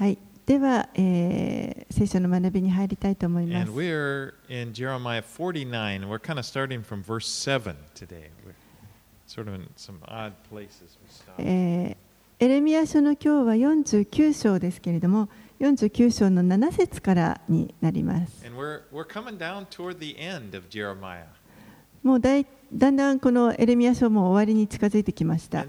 はい、では、えー聖書の学びに入りたいと思います And。we're in Jeremiah 49. We're kind of starting from verse 7 today. We're sort of in some odd places. We stop. えーエレミア書の今日は49章ですけれども、49章の7節からになります。And we're, we're coming down toward the end of Jeremiah. もうだ,いだんだんこのエレミア書も終わりに近づいてきました。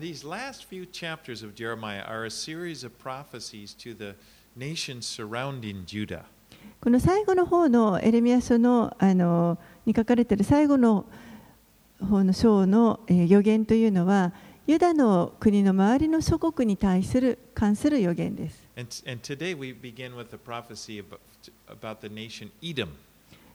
この最後の方のエレミア書の,あのに書かれている最後の方の章の、え、予言というのは、ユダの国の周りの祖国に対する関する予言です。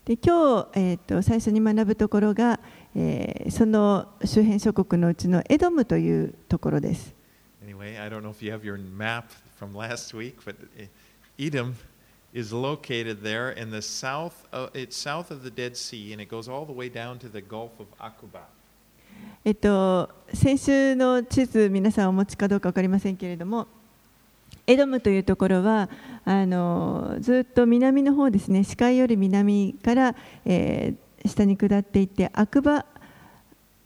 で今日、えー、と最初に学ぶところが、えーその周辺諸国のうちのエドムというところです。Anyway, I don't know if you have your map from last week, but Edom is located there in the south. Of, it's south of the Dead Sea, and it goes all the way down to the Gulf of Aqaba. えっと、先週の地図、皆さんお持ちかどうか分かりませんけれども、エドムというところはあのずっと南の方ですね、視界より南から、えー下に下っていって、赤羽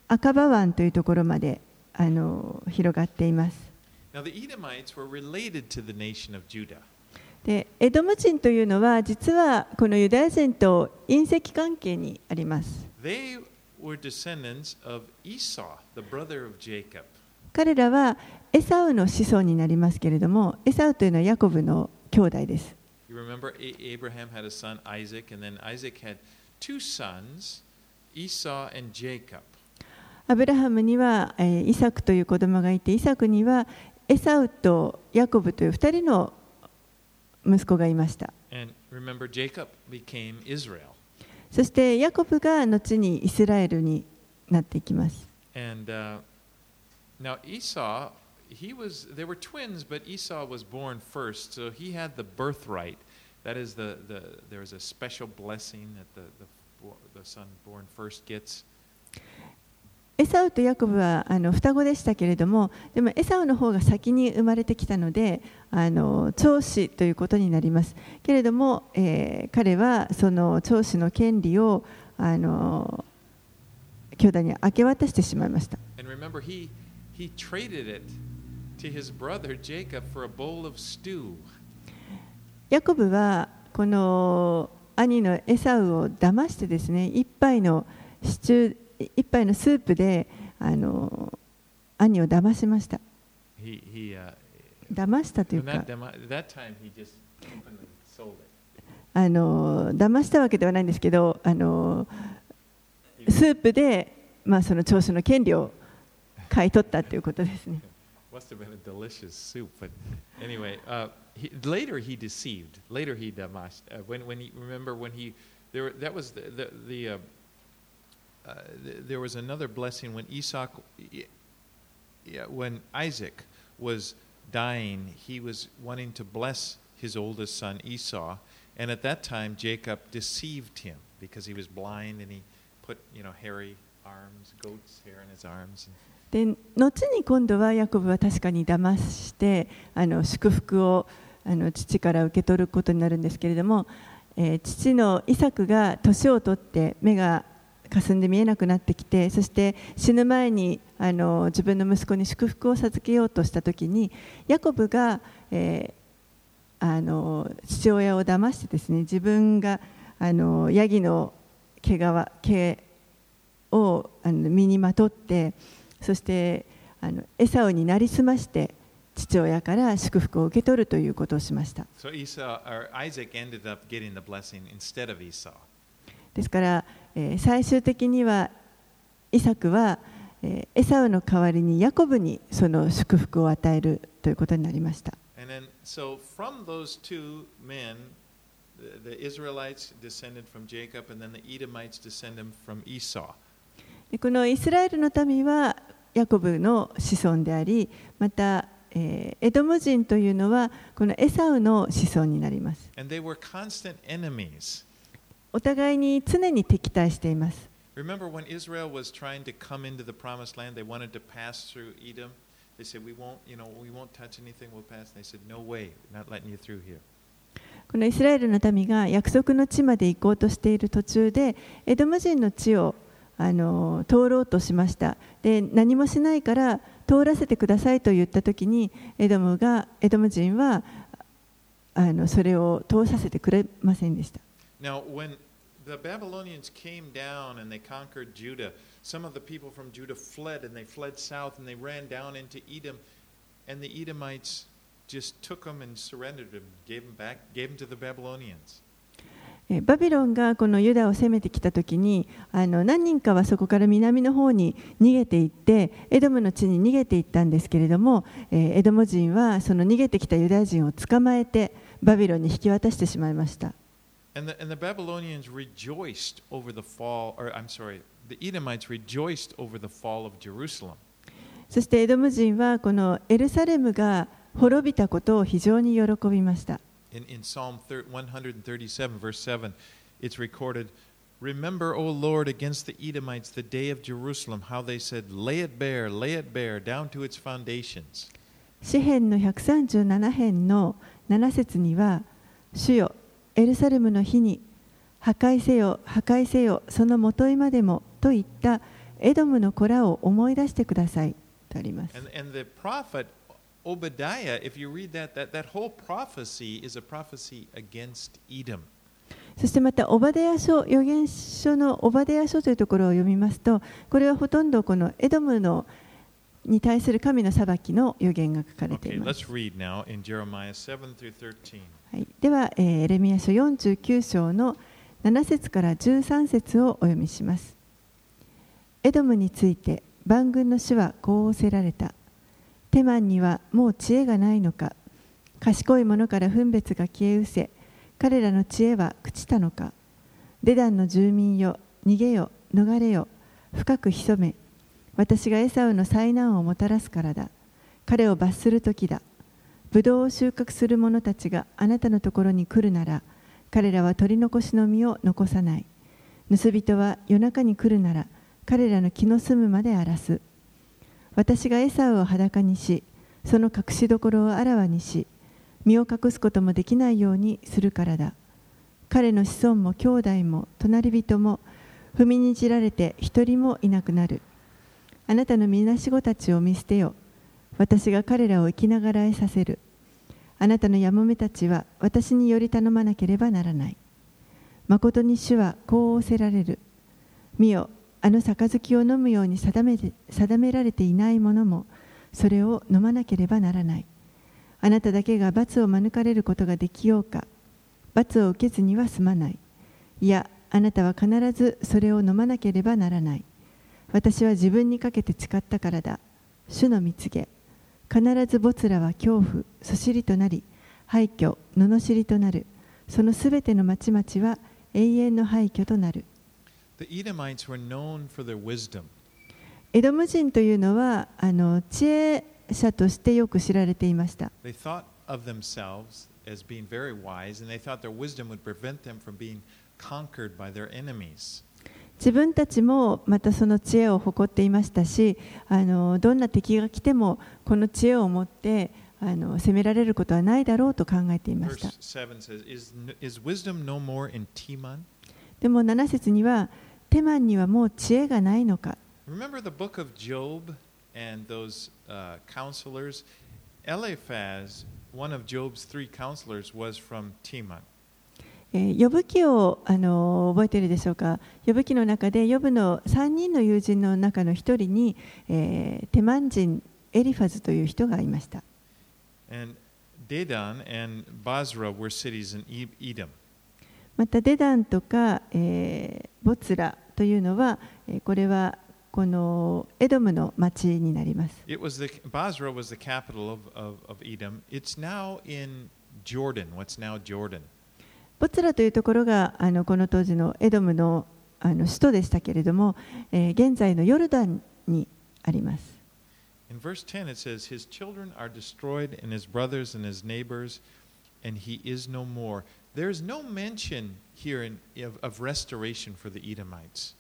赤羽湾というところまであの広がっています。Now, the Edomites were related to the nation of Judah. でエドム人というのは、実はこのユダヤ人と隕石関係にあります。They were descendants of Esau, the brother of Jacob. 彼らはエサウの子孫になりますけれども、エサウというのはヤコブの兄弟です。アブラハムには、イサクという子供がいて、イサクにはエサウとヤコブという二人の息子がいました。そしてヤコブが後にイスラエルになっていきます。He was, they were twins, but Esau was born first, so he had the birthright. That is, the, the, there was a special blessing that the, the, the son born first gets. エサウとヤコブはあの双子でしたけれども、でもエサウの方が先に生まれてきたので、あの長子ということになります。けれども、えー彼はその長子の権利をあの兄弟に明け渡してしまいました。And remember, he, he traded it to his brother Jacob for a bowl of stew. ヤコブはこの兄のエサウを騙してですね一杯のシチュー一杯のスープであの兄を騙しました He, he, uh, 騙したというか.あの騙したわけではないんですけどあのスープで、まあ、その長子の権利を買い取ったということですね Must have been a delicious soup, but anyway, uh, he, later he deceived. Later he damashed. Uh, when, when he remember when he there that was the the, the uh, uh, th- there was another blessing when Esau, yeah, when Isaac was dying, he was wanting to bless his oldest son Esau, and at that time Jacob deceived him because he was blind and he put you know hairy arms, goat's hair in his arms. And, で後に今度はヤコブは確かに騙してあの祝福をあの父から受け取ることになるんですけれども、えー父のイサクが年を取って目が霞んで見えなくなってきてそして死ぬ前にあの自分の息子に祝福を授けようとした時にヤコブが、えーあの父親を騙してですね自分があのヤギの毛皮毛をあの身にまとってそしてあのエサオになりすまして父親から祝福を受け取るということをしました。ですから、えー、最終的にはイサクは、えー、エサオの代わりにヤコブにその祝福を与えるということになりました。このイスラエルの民はヤコブの子孫でありまた、えーエドム人というのはこのエサウの子孫になります.お互いに常に敵対しています Remember when Israel was trying to come into the promised land, they wanted to pass through Edom? They said, "We won't, you know, we won't touch anything. We'll pass." And they said, "No way, not letting you through here." このイスラエルの民が約束の地まで行こうとしている途中でエドム人の地をあの通ろうとしましたで何もしないから通らせてくださいと言った時にエドムがエドム人はあのそれを通させてくれませんでした Now, when the Babylonians came down and they conquered Judah, some of the people from Judah fled and they fled south and they ran down into Edom, and the Edomites just took them and surrendered them, gave them back, gave them to the Babylonians. えバビロンがこのユダを攻めてきた時にあの何人かはそこから南の方に逃げていってエドムの地に逃げていったんですけれども、えーエドム人はその逃げてきたユダヤ人を捕まえてバビロンに引き渡してしまいました。And the, and the Babylonians rejoiced over the fall, or I'm sorry, the Edomites rejoiced over the fall of Jerusalem. そしてエドム人はこのエルサレムが滅びたことを非常に喜びました。In, in Psalm 30 137, verse 7, it's recorded Remember, O Lord, against the Edomites the day of Jerusalem, how they said, Lay it bare, lay it bare, down to its foundations. 詩編の137編の7節には「主よエルサレムの日に破壊せよ破壊せよそのもといまでも」といったエドムの子らを思い出してくださいとあります。And, and the prophet Obadiah, if you read that, that, that whole prophecy is a prophecy against Edom. そしてまたオバデヤ書預言書のオバデヤ書というところを読みますとこれはほとんどこのエドムのに対する神の裁きの預言が書かれてい Okay, ます。let's read now in Jeremiah 7 through 13. はい、では、えーエレミヤ書49章の7節から13節をお読みします。エドムについて万軍の主はこう仰せられた。テマンにはもう知恵がないのか。賢い者から分別が消え失せ、彼らの知恵は朽ちたのか。デダンの住民よ、逃げよ、逃れよ、深く潜め。私がエサウの災難をもたらすからだ。彼を罰する時だ。ブドウを収穫する者たちがあなたのところに来るなら彼らは取り残しの実を残さない盗人は夜中に来るなら彼らの気の済むまで荒らす私がエサウを裸にしその隠し所をあらわにし身を隠すこともできないようにするからだ彼の子孫も兄弟も隣人も踏みにじられて一人もいなくなるあなたのみなし子たちを見捨てよ私が彼らを生きながらえさせる。あなたのやもめたちは私により頼まなければならない。誠に主はこう仰せられる。見よ、あの杯を飲むように定め定められていないものも、それを飲まなければならない。あなただけが罰を免れることができようか。罰を受けずには済まない。いや、あなたは必ずそれを飲まなければならない。私は自分にかけて誓ったからだ。主の蜜げ。必ずボラは恐怖、そしりとなり、廃墟、罵りとなる。そのすべての町々は永遠の廃墟となる。エドム人というのはあの知恵者としてよく知られていました。自分たちもまたその知恵を誇っていましたしあのどんな敵が来てもこの知恵を持ってあの攻められることはないだろうと考えていました。でも7節にはテマンにはもう知恵がないのか。Remember the book of Job and those uh, counselors? Eliphaz, one of Job's three counselors, was from Teman. えー呼ぶ記をあの覚えているでしょうか呼ぶ記の中で呼ぶの3人の友人の中の1人に、えーテマン人エリファズという人がいました And Dedan and Basra were cities in E- Edom. またデダンとか、えー、ボツラというのは、えー、これはこのエドムの町になります。バズラは。ボツラというところがあのこの当時のエドムの,あの首都でしたけれども、えー、現在のヨルダンにあります。There's no mention here in, of, of restoration for the Edomites.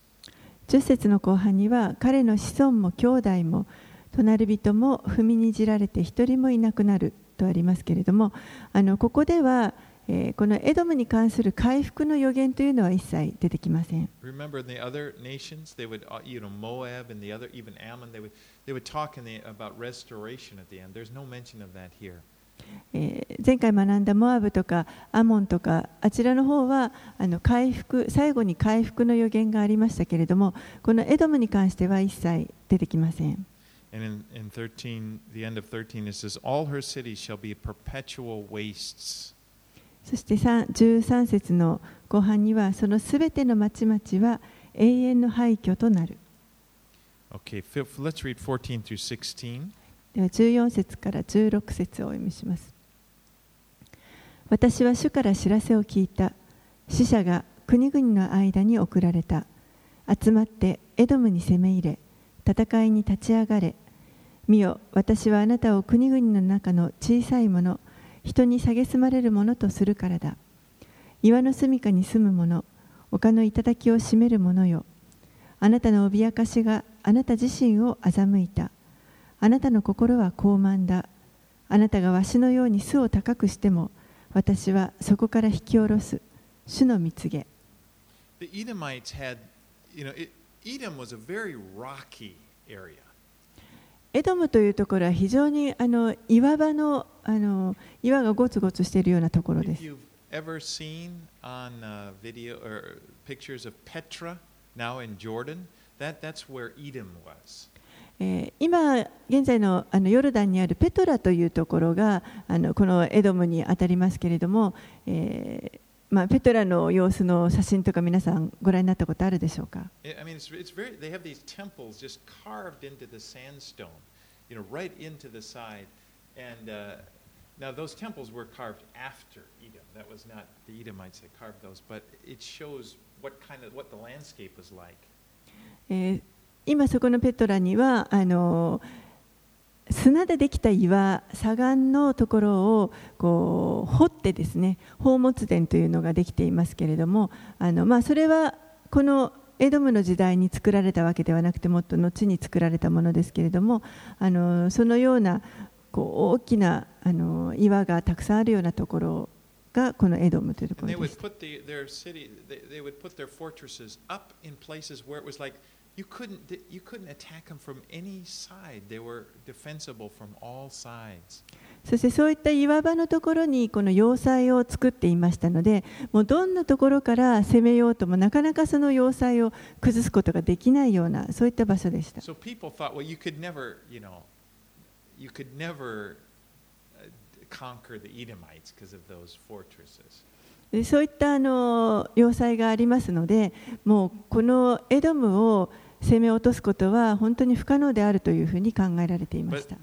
10節の後半には彼の子孫も兄弟も隣人も踏みにじられて一人もいなくなるとありますけれどもあのここでは、えーこのエドムに関する回復の予言というのは一切出てきません。Remember in the other nations, they would, uh, you know, Moab and the other, even Ammon, they would, they would talk in the, about restoration at the end. There's no mention of that here. えー前回学んだモアブとかアモンとかあちらの方はあの回復最後に回復の予言がありましたけれどもこのエドムに関しては一切出てきません。And in, in 13, the end of 13, it says, All her cities shall be perpetual wastes. そして3 13節の後半にはそのすべての町々は永遠の廃墟となる。Okay, fi- let's read 14 through 16. では14節から16節をお読みします。私は主から知らせを聞いた。死者が国々の間に送られた。集まってエドムに攻め入れ、戦いに立ち上がれ。見よ、私はあなたを国々の中の小さいもの、人に蔑まれるものとするからだ。岩の住処に住む者、丘の頂を占める者よ。あなたの脅かしがあなた自身を欺いた。あなたの心は高慢だ。あなたがわしのように巣を高くしても、私はそこから引き下ろす。主の蜜げ。The Edomites had, you know, it, Edom was a very rocky area. エドムというところは非常にあの岩場のあの岩がゴツゴツしているようなところです。ever seen on uh, video or pictures of Petra now in Jordan, that, that's where Edom was. えー今現在のあのヨルダンにあるペトラというところがあのこのエドムにあたりますけれども、えーまあ、ペトラの様子の写真とか皆さんご覧になったことあるでしょうか I I mean, it's, it's very, they have these temples just carved into the sandstone, you know, right into the side. And uh, now those temples were carved after Edom. That was not the Edomites that carved those, but it shows what kind of, what the landscape was like. えー今そこのペトラにはあの砂でできた岩砂岩のところをこう掘ってですね宝物殿というのができていますけれどもあの、まあ、それはこのエドムの時代に作られたわけではなくてもっと後に作られたものですけれどもあのそのようなこう大きなあの岩がたくさんあるようなところがこのエドムというところです。You そしてそういった岩場のところにこの要塞を作っていましたのでもうどんなところから攻めようともなかなかその要塞を崩すことができないようなそういった場所でした。So そういったあの要塞がありますので、もうこのエドムを攻め落とすことは本当に不可能であるというふうに考えられていました.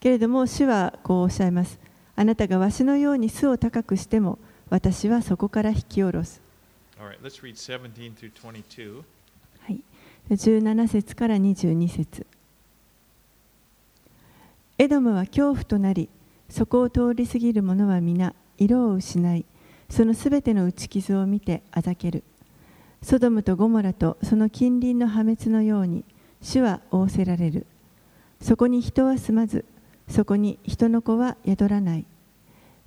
けれども主はこうおっしゃいます。あなたがわしのように巣を高くしても私はそこから引き下ろす。All right, let's read 17 through 22. はい、17節から22節。エドムは恐怖となり、そこを通り過ぎる者は皆、色を失い、そのすべての打ち傷を見てあざける。ソドムとゴモラとその近隣の破滅のように、主は仰せられる。そこに人は住まず、そこに人の子は宿らない。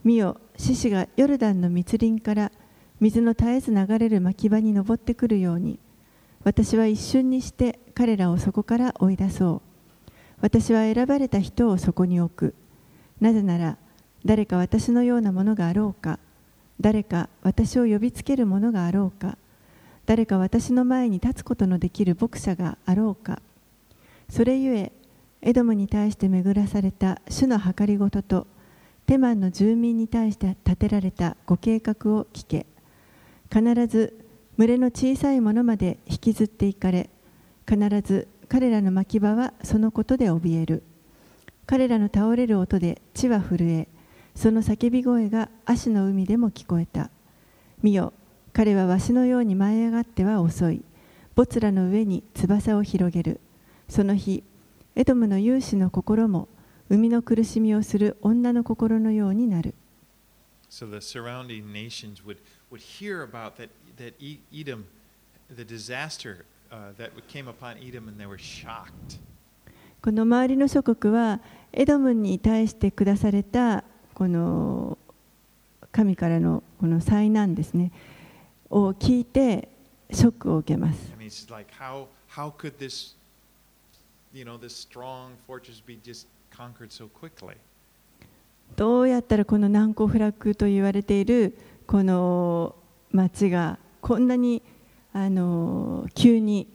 見よ、獅子がヨルダンの密林から水の絶えず流れる牧場に登ってくるように、私は一瞬にして彼らをそこから追い出そう。私は選ばれた人をそこに置く。なぜなら、誰か私のようなものがあろうか、誰か私を呼びつけるものがあろうか、誰か私の前に立つことのできる牧者があろうか。それゆえ、エドムに対して巡らされた主の計りごとと、テマンの住民に対して立てられたご計画を聞け。必ず群れの小さいものまで引きずっていかれ必ず彼らの牧場はそのことで怯える彼らの倒れる音で地は震えその叫び声が足の海でも聞こえた見よ彼はわしのように舞い上がっては遅いボラの上に翼を広げるその日エドムの勇士の心も海の苦しみをする女の心のようになる So the surrounding nations would, would hear about that, that E- Edom the disaster uh, that came upon Edom, and they were shocked. この周りの諸国はエドムに対して下されたこの神からのこの災難ですねを聞いてショックを受けます。どうやったらこの難攻不落と言われているこの町がこんなにあの急に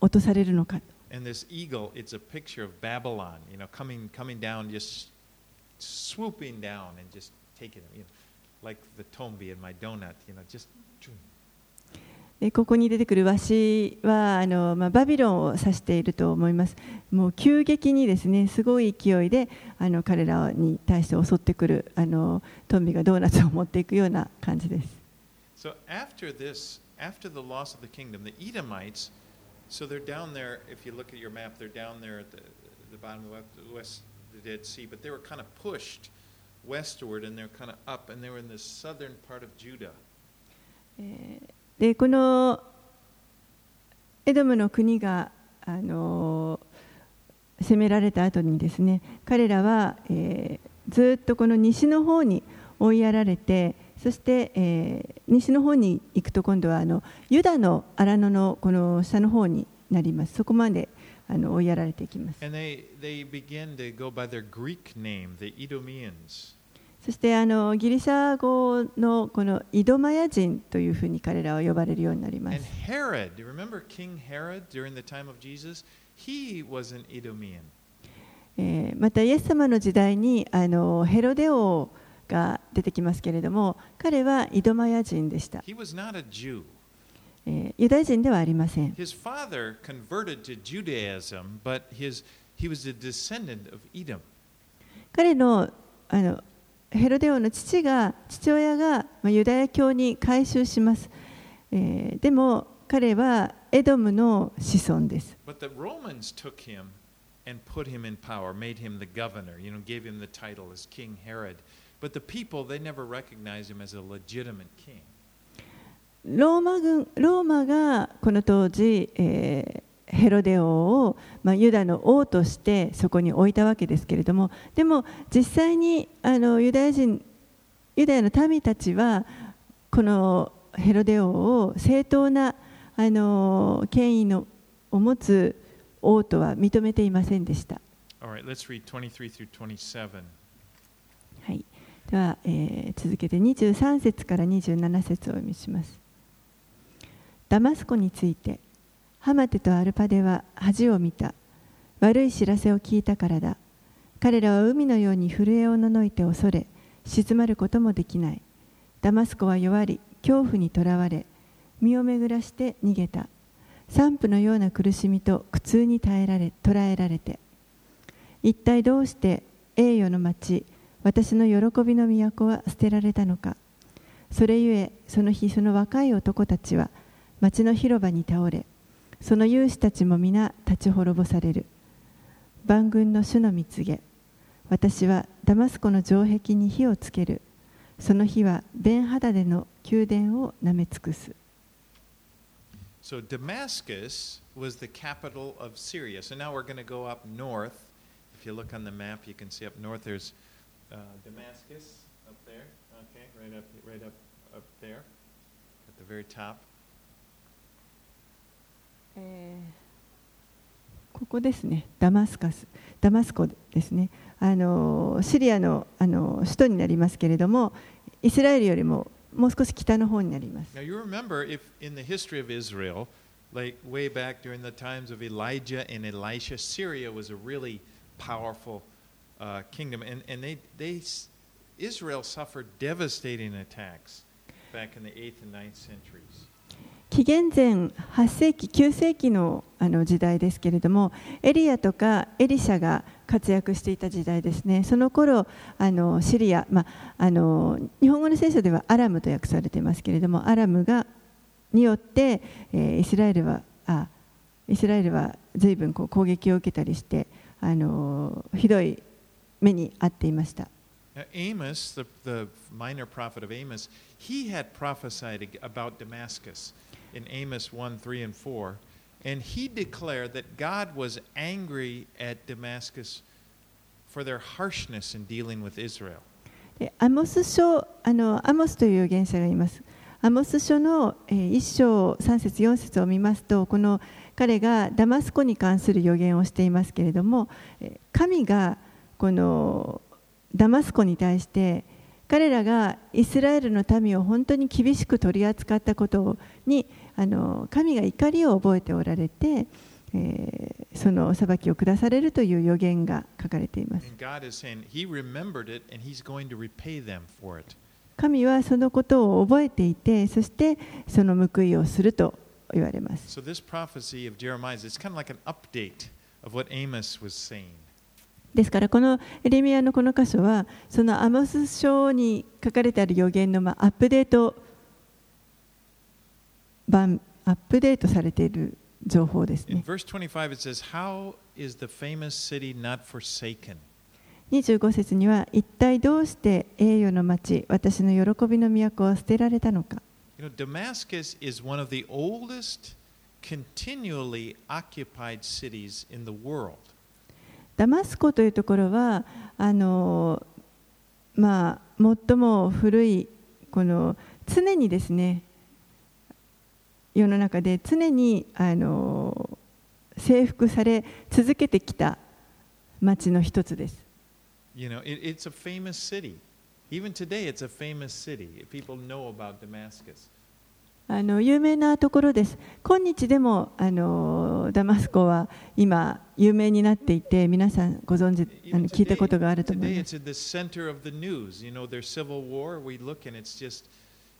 落とされるのか And this eagle, it's a picture of Babylon, you know, coming coming down, just swooping down and just taking it, you know, like the tombi in my donut, you know, just. でここに出てくるワシはあの、まあ、バビロンを指していると思います。もう急激にですねすごい勢いであの彼らに対して襲ってくるあのトンビがドーナツを持っていくような感じです。So after this, after the loss of the kingdom, the Edomites, so they're down there. If you look at your map, they're down there at the, the bottom of the west the Dead Sea, but they were kind of pushed westward, and they're kind of up, and they were in the southern part of Judah. でこのエドムの国があの攻められた後にですね彼らは、えーずっとこの西の方に追いやられてそして、えー西の方に行くと今度はあのユダの荒野のこの下の方になりますそこまであの追やられていきます。そしてあのギリシャ語のこのイドマヤ人というふうに彼らは呼ばれるようになります。またイエス様の時代にあのヘロデ王が出てきますけれども彼はイドマヤ人でした。えーユダヤ人ではありません His father converted to Judaism, but his, he was a descendant of Edom. 彼のあのヘロデ王の父が父親がまあユダヤ教に改宗します、えーでも彼はエドムの子孫です But the Romans took him and put him in power, made him the governor, you know, gave him the title as King Herod. But the people, they never recognized him as a legitimate king. ローマ軍ローマがこの当時、えーヘロデ王を、まあ、ユダの王としてそこに置いたわけですけれどもでも実際にあのユダヤ人ユダヤの民たちはこのヘロデ王を正当なあの権威のを持つ王とは認めていませんでした。All right, let's read 23 through 27. はい、では、えー続けて23節から27節をお読みします。ダマスコについて、ハマテとアルパデは恥を見た。悪い知らせを聞いたからだ。彼らは海のように震えをののいて恐れ、静まることもできない。ダマスコは弱り、恐怖にとらわれ、身を巡らして逃げた。散布のような苦しみと苦痛に耐えられ捕らえられて、一体どうして栄誉の町、私の喜びの都は捨てられたのかそれゆえその日その若い男たちは町の広場に倒れその勇士たちも皆立ち滅ぼされる万軍の主の蜜げ私はダマスコの城壁に火をつけるその日はベンハダデの宮殿をなめ尽くす So Damascus was the capital of Syria. So now we're going to go up north. If you look on the map, you can see up north there's uh, Damascus up there. Okay, right up, right up, up there, at the very top. ここですね、ダマスカス、ダマスコですね、あのシリアのあの首都になりますけれども、イスラエルよりももう少し北の方になります。Now you remember if in the history of Israel, like way back during the times of Elijah and Elisha, Syria was a really powerful uh, kingdom, and and they they s- Israel suffered devastating attacks back in the eighth and ninth centuries. 紀元前8世紀、9世紀のあの時代ですけれども、エリアとかエリシャが活躍していた時代ですね、その頃あのシリア、まあ、の日本語の聖書ではアラムと訳されていますけれども、アラムがによって、えーイスラエルはあイスラエルは随分こう攻撃を受けたりしてあのひどい目に遭っていました。Amos, the, the minor prophet of Amos, he had prophesied about Damascus. In Amos 1 3 and 4. And he declared that God was angry at Damascus for their harshness in dealing with Israel. アモス書あのアモスという預言者がいます。アモス書の、1章3節4節を見ますとこの彼がダマスコに関する予言をしていますけれども神がこのダマスコに対して彼らがイスラエルの民を本当に厳しく取り扱ったことにあの神が怒りを覚えておられて、えー、その裁きを下されるという予言が書かれています。神はそのことを覚えていて、そしてその報いをすると言われます。ですから、このエレミアのこの箇所は、そのアモス書に書かれてある予言のアップデートアップデートされている情報ですね。25節には一体どうして栄誉の町、私の喜びの都は捨てられたのか？ダマスコというところはあの、まあ、最も古いこの常にですね世の中で常にあの征服され続けてきた街の一つです。あの有名なところです。今日でもあのダマスコは今有名になっていて、皆さんご存知あの聞いたことがあると思います。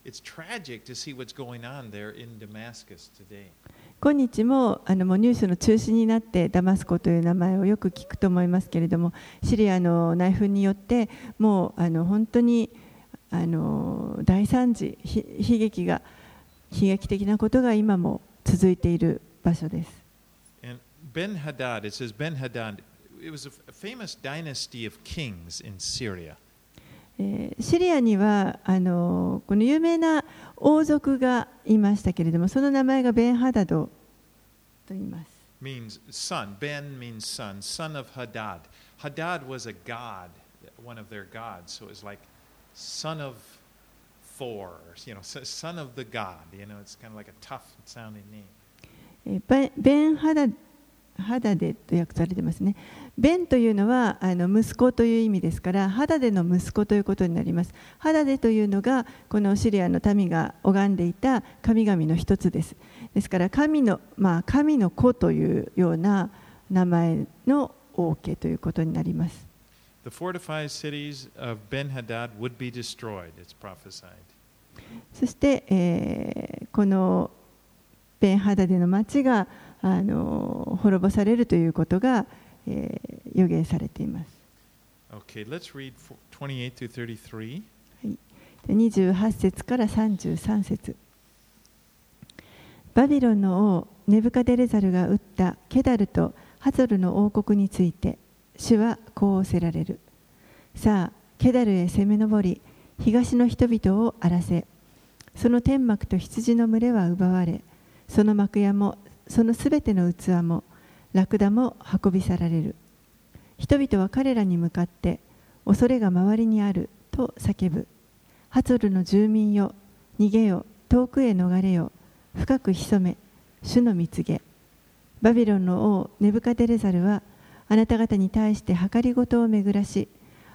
It's tragic to see what's going on there in Damascus today. 今日もあのもうニュースの中心になってダマスコという名前をよく聞くと思いますけれどもシリアの内紛によってもうあの本当にあの大惨事ひ悲劇が悲劇的なことが今も続いている場所です。And Ben Hadad, it says Ben Hadad, it was a famous dynasty of kings in Syria. えーシリアにはあのこの有名な王族がいましたけれどもその名前がベンハダドと言います。Means son. Ben means son, son of Hadad. Hadad was a god, one of their gods. So it was like son of Thor, or, you know, son of the god. You know, it's kind of like a tough sounding name. ベンハダハダデと訳されてますね。ベンというのはあの息子という意味ですから、ハダデの息子ということになります。ハダデというのがこのシリアの民が拝んでいた神々の一つです。ですから神のまあ神の子というような名前の王家ということになります。The fortified cities of Ben Hadad would be destroyed, it's prophesied. そして、えーこのベンハダデの町があの滅ぼされるということが、えー予言されています。Okay, let's read fo- 28 through 33. で28節から33節バビロンの王ネブカデレザルが撃ったケダルとハゾルの王国について主はこう仰せられるさあケダルへ攻め上り東の人々を荒らせその天幕と羊の群れは奪われその幕屋もそのすべての器もラクダも運び去られる。人々は彼らに向かって恐れが周りにあると叫ぶ。ハツルの住民よ逃げよ遠くへ逃れよ深く潜め主の蜜げ。バビロンの王ネブカデレザルはあなた方に対して計りごとを巡らし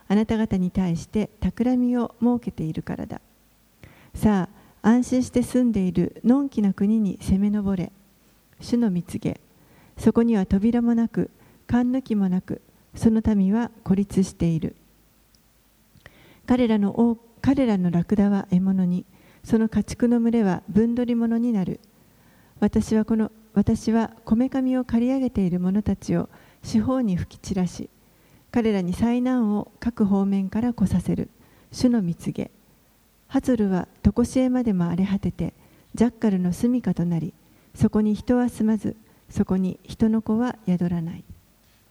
あなた方に対して企みを設けているからだ。さあ安心して住んでいるのんきな国に攻め上れ。主の蜜げ。そこには扉もなく勘抜きもなくその民は孤立している。彼らの彼らのラクダは獲物にその家畜の群れは分取り物になる。私はこの私はこめかみを刈り上げている者たちを四方に吹き散らし彼らに災難を各方面から来させる。主の蜜げ。ハツルは常しえまでも荒れ果ててジャッカルの住処となりそこに人は住まずそこに人の子は宿らない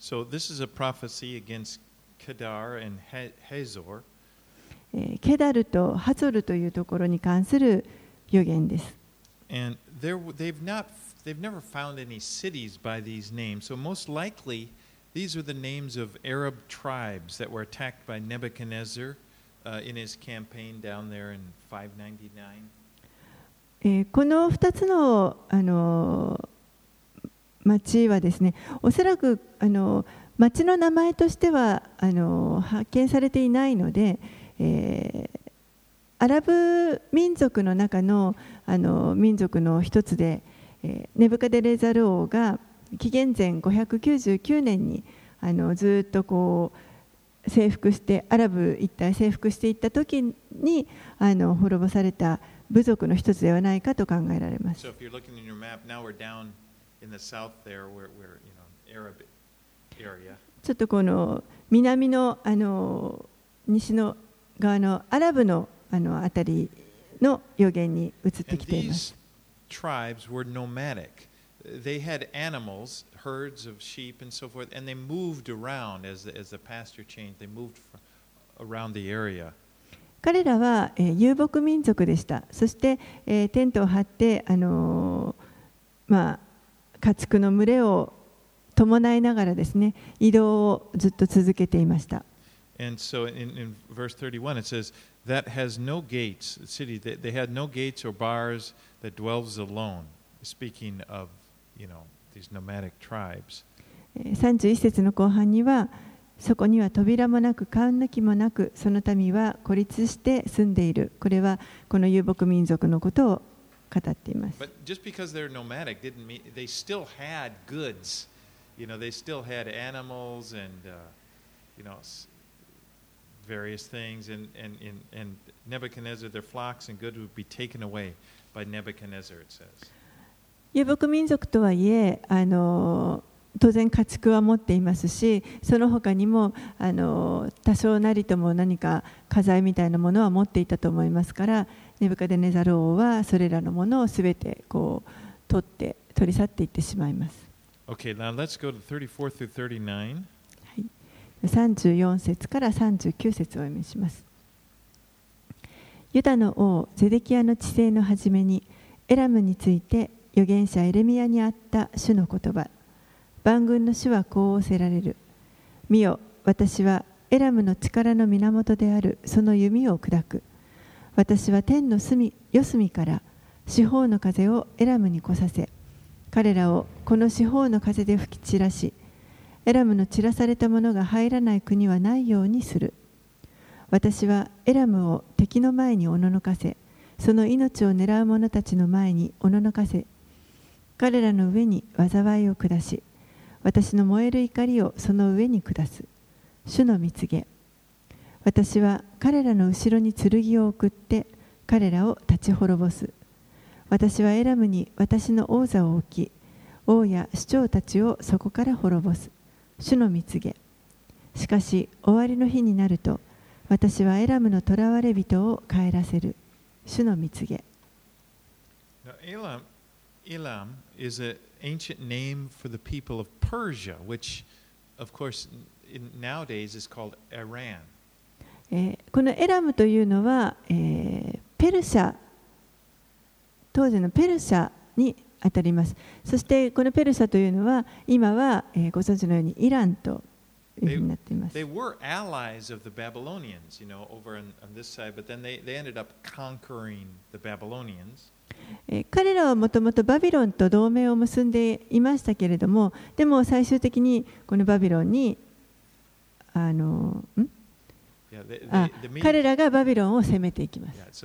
So this is a prophecy against Kedar and Ha- Hazor. えーケダルとハツォルというところに関する予言です。And they've not, they've never found any cities by these names. So most likely, these are the names of Arab tribes that were attacked by Nebuchadnezzar uh, in his campaign down there in 599. えーこの2つの、あの町はですねおそらく、あの町の名前としてはあの発見されていないので、えーアラブ民族の中のあの民族の一つで、えーネブカデレザル王が紀元前599年にあのずっとこう征服してアラブ一帯征服していった時にあの滅ぼされた部族の一つではないかと考えられます So。map, there, where, where you know, Arab. ちょっとこの南のあの西の側のアラブのあの辺りの予言に移ってきています。tribes were nomadic. They had animals, herds of sheep and so forth, and they moved around as the, as the pasture changed. They moved around the area. 彼らは、えー遊牧民族でした。そして、えーテントを張って、あのーまあ、家畜の群れを伴いながらですね、移動をずっと続けていました。And so in, in verse 31, it says, That has no gates, city, they, they had no gates or bars that dwells alone. Speaking of, you know, these nomadic tribes. えー31節の後半には、そこには扉もなく、缶抜きもなく、その民は孤立して住んでいる。これはこの遊牧民族のことを語っています。But just because they're nomadic didn't mean they still had goods. You know, they still had animals and, uh, you know, various things. And, and, and, and Nebuchadnezzar, their flocks and goods would be taken away by Nebuchadnezzar, it says. 遊牧民族とはいえあの当然家畜は持っていますしその他にもあの多少なりとも何か家財みたいなものは持っていたと思いますからネブカデネザル王はそれらのものをすべてこう取って取り去っていってしまいます。Okay, now let's go to 34 through 39. 34節から39節をお読みします。ユダの王ゼデキアの治世の初めにエラムについて預言者エレミアにあった主の言葉万軍の主はこう仰せられる。見よ私はエラムの力の源である。その弓を砕く。私は天の隅四隅から四方の風をエラムに来させ彼らをこの四方の風で吹き散らしエラムの散らされたものが入らない国はないようにする。私はエラムを敵の前におののかせその命を狙う者たちの前におののかせ彼らの上に災いを下し私の燃える怒りをその上に下す。主の蜜げ。私は彼らの後ろに剣を送って彼らを立ち滅ぼす。私はエラムに私の王座を置き王や首長たちをそこから滅ぼす。主の蜜げ。しかし終わりの日になると私はエラムの囚われ人を帰らせる。主の蜜げ。Now, is an ancient name for the people of Persia, which, of course, in, nowadays is called Iran. えーこのエラムというのは、えーペルシャ当時のペルシャにあたりますそしてこのペルシャというのは今は、えーご存知のようにイランというふうになっています They were allies of the Babylonians, you know, over on, on this side, but then they, they ended up conquering the Babylonians. 彼らはもともとバビロンと同盟を結んでいましたけれども、でも最終的にこのバビロンに、あのん？彼らがバビロンを攻めていきます。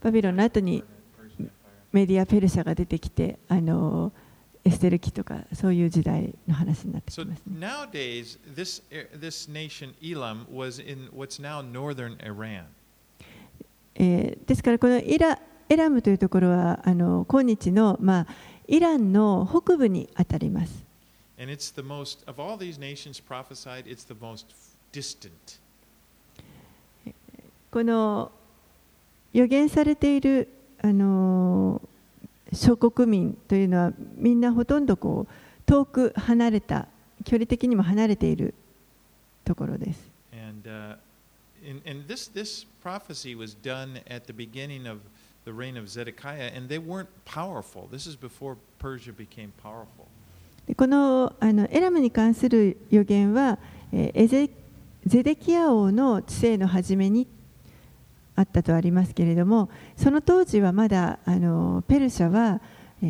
バビロンの後にメディアペルシャが出てきて、あの、エステル記とかそういう時代の話になってきます、ね。So, nowadays, this, this nation, えー、ですから、このイラ,エラムというところはあの今日の、まあ、イランの北部にあたります。Most, この予言されている、あの、諸国民というのはみんなほとんどこう遠く離れた距離的にも離れているところです。And uh, And, and this, this prophecy was done at the beginning of the reign of Zedekiah, and they weren't powerful. This is before Persia became powerful. でこのあのエラムに関する予言は、えーゼデキア王の治世の初めにあったとありますけれどもその当時はまだあのペルシャは、え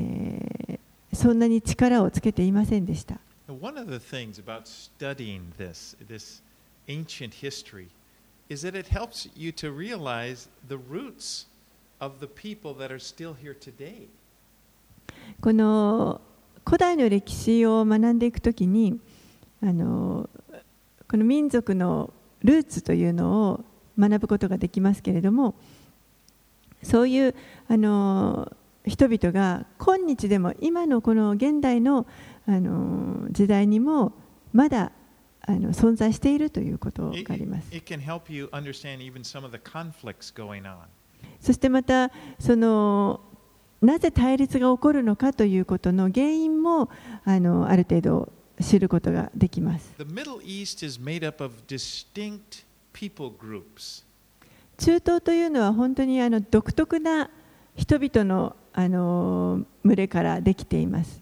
ーそんなに力をつけていませんでした。One of the things about studying this, this ancient history, is that it helps you to realize the roots of the people that are still here today. この古代の歴史を学んでいくときにあのこの民族のルーツというのを学ぶことができますけれどもそういうあの人々が今日でも今のこの現代のあの時代にもまだあの存在しているということがあります.そしてまたそのなぜ対立が起こるのかということの原因もあのある程度知ることができます。The Middle East is made up of distinct 中東というのは本当にあの独特な人々の,あの群れからできています。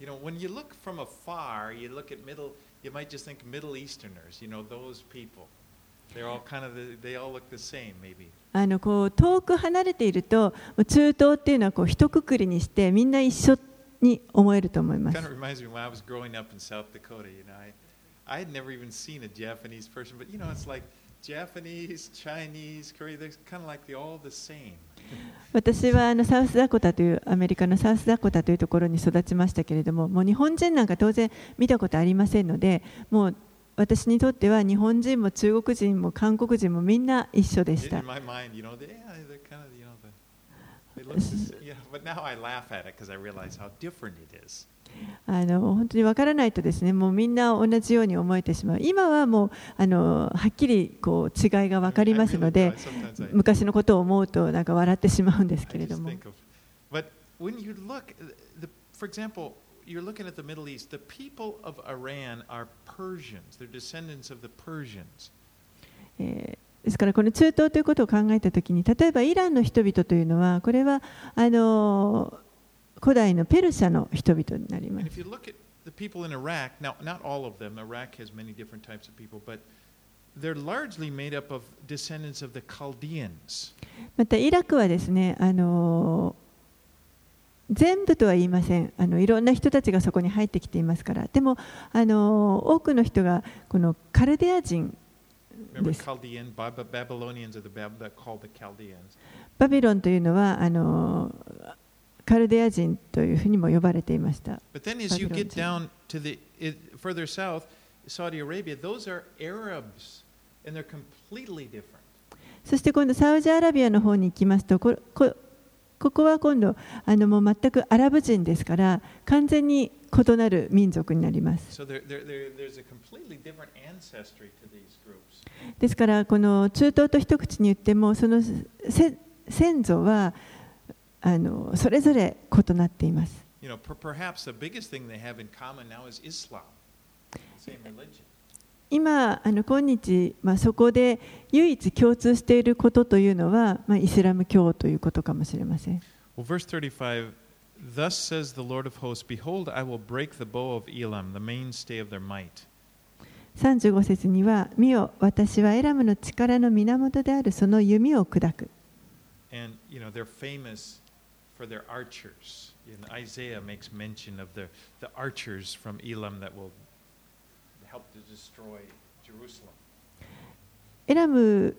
あのこう遠く離れていると中東っていうのはこう一括りにしてみんな一緒に思えると思います。Japanese, Chinese, Korean, they're kind of like they're all the same. 私はあのサウスダコタというアメリカのサウスダコタというところに育ちましたけれどももう日本人なんか当然見たことありませんのでもう私にとっては日本人も中国人も韓国人もみんな一緒でしたあの本当に分からないとですねもうみんな同じように思えてしまう。今はもうあのはっきりこう違いが分かりますので昔のことを思うとなんか笑ってしまうんですけれども。ですからこの中東ということを考えた時に例えばイランの人々というのはこれはあの古代のペルシャの人々になります。また、イラクはですね、あの、全部とは言いませんあの。いろんな人たちがそこに入ってきていますから。でも、あの、多くの人がこのカルデア人。バビロンというのは、あの、カルデア人というふうにも呼ばれていました。そして今度、サウジアラビアの方に行きますと、ここ,は今度、もう全くアラブ人ですから、完全に異なる民族になります。ですから、この中東と一口に言っても、その先祖は、あのそれぞれ異なっています。今、あの今日、ま、そこで唯一共通していることというのは、ま、イスラム教ということかもしれません。35節、にはよ私はエラムの力の源であるその弓を砕く。For their archers. And Isaiah makes mention of the, the archers from Elam that will help to destroy Jerusalem. エラム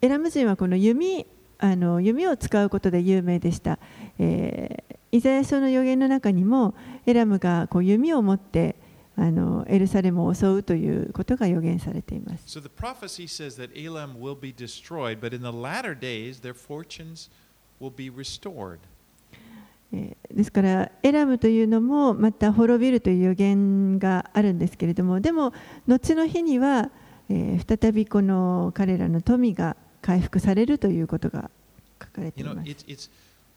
エラム人はこの弓あの弓を使うことで有名でした、えーイザヤ書の予言の中にもエラムがこう弓を持ってあのエルサレムを襲うということが予言されています So the prophecy says that Elam will be destroyed, but in the latter days, their fortunes will be restored. えーですからエラムというのもまた滅びるという予言があるんですけれどもでも後の日には、えー再びこの彼らの富が回復されるということが書かれてい You know, ます。 it's, it's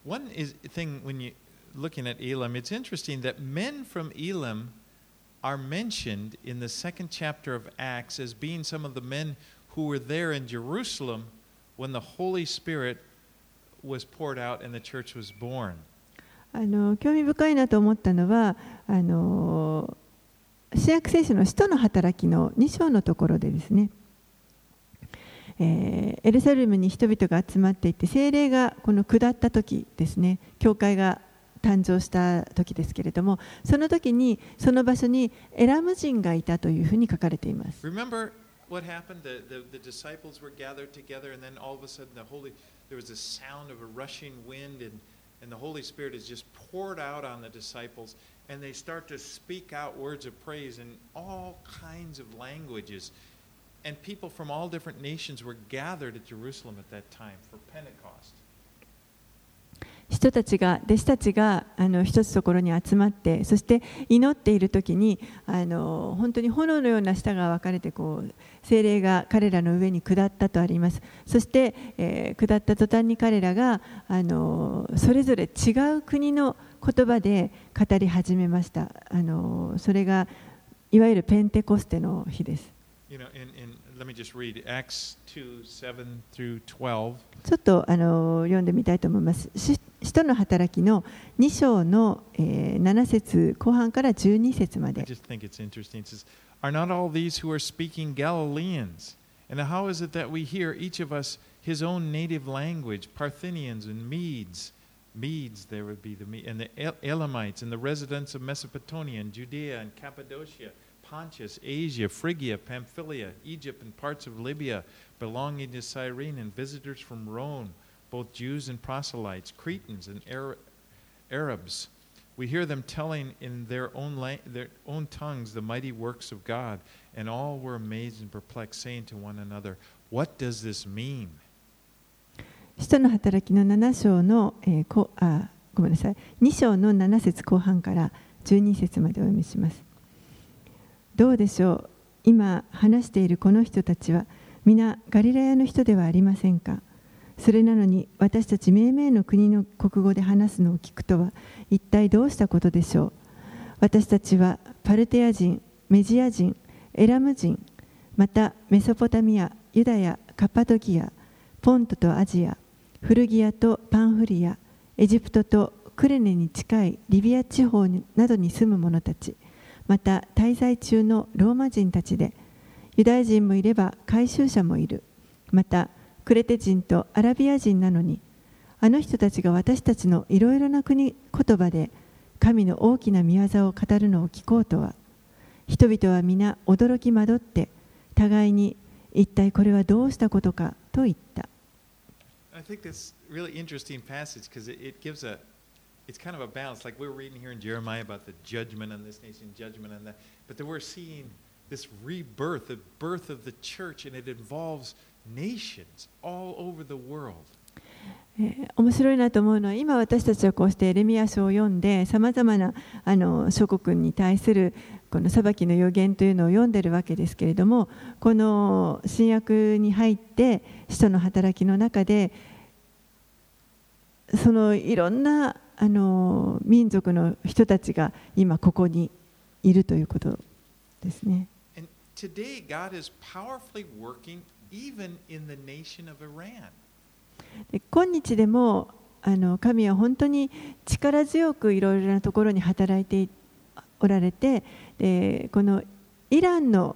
one is, thing when you looking at Elam, it's interesting that men from Elam are mentioned in the second chapter of Acts as being some of the men who were there in Jerusalem when the Holy Spirit was poured out and the church was born. あの興味深いなと思ったのはあの新約聖書の使徒の働きの2章のところでですね、えーエルサレムに人々が集まっていて精霊がこの下った時ですね教会が誕生した時ですけれどもその時にその場所にエラム人がいたというふうに書かれています。Remember what happened? The, the, the disciples were gathered together, and then all of a sudden, the Holy, there was a sound of a rushing wind, and, and the Holy Spirit is just poured out on the disciples, and they start to speak out words of praise in all kinds of languages. And people from all different nations were gathered at Jerusalem at that time for Pentecost. 人たちが弟子たちがあの一つところに集まってそして祈っている時にあの本当に炎のような舌が分かれてこう精霊が彼らの上に下ったとあります。そして、えー下った途端に彼らがあのそれぞれ違う国の言葉で語り始めました。あのそれがいわゆるペンテコステの日です。You know, in, in, let me just read Acts 2 7 through 12. ちょっとあの読んでみたいと思います。し使徒の働きの2章の、えー7節後半から12節ま I で。 just think it's interesting. It says, Are not all these who are speaking Galileans? And how is it that we hear each of us his own native language, Parthians and Medes? Medes, there would be the Me- and the El- Elamites, and the residents of Mesopotamia and Judea and Cappadocia, Pontus, Asia, Phrygia, Pamphylia, Egypt, and parts of Libya belonging to Cyrene, and visitors from Rome, both Jews and proselytes, Cretans and Ara- Arabs. We hear them telling in their own, la- their own tongues the mighty works of God, and all were amazed and perplexed, saying to one another, What does this mean? 使徒の働きの7章の、えーこあごめんなさい2章の7節後半から12節までお読みします。 どうでしょう？今話しているこの人たちは皆ガリラヤの人ではありませんか？それなのに私たち命名の国の国語で話すのを聞くとは一体どうしたことでしょう？私たちはパルテア人、メジア人、エラム人、またメソポタミア、ユダヤ、カッパドキア、ポントとアジア、フルギアとパンフリア、エジプトとクレネに近いリビア地方などに住む者たち、また滞在中のローマ人たちで、ユダヤ人もいれば回収者もいる。またクレテ人とアラビア人なのに、あの人たちが私たちのいろいろな国言葉で神の大きな見業を語るのを聞こうとは、人々は皆驚き惑って、互いに一体これはどうしたことかと言った。I think that's a really interesting passage because it, it gives a, it's kind of a balance. Like we're reading here in Jeremiah about the judgment on this nation, judgment on that. But then we're seeing this rebirth, the birth of the church, and it involves nations all over the world. え面白いなと思うのは今私たちはこうしてエレミア書を読んでさまざまなあの諸国に対するこの裁きの予言というのを読んでるわけですけれどもこの新約に入って使徒の働きの中でそのいろんなあの民族の人たちが今ここにいるということですね。で今日でもあの神は本当に力強くいろいろなところに働いておられてでこのイランの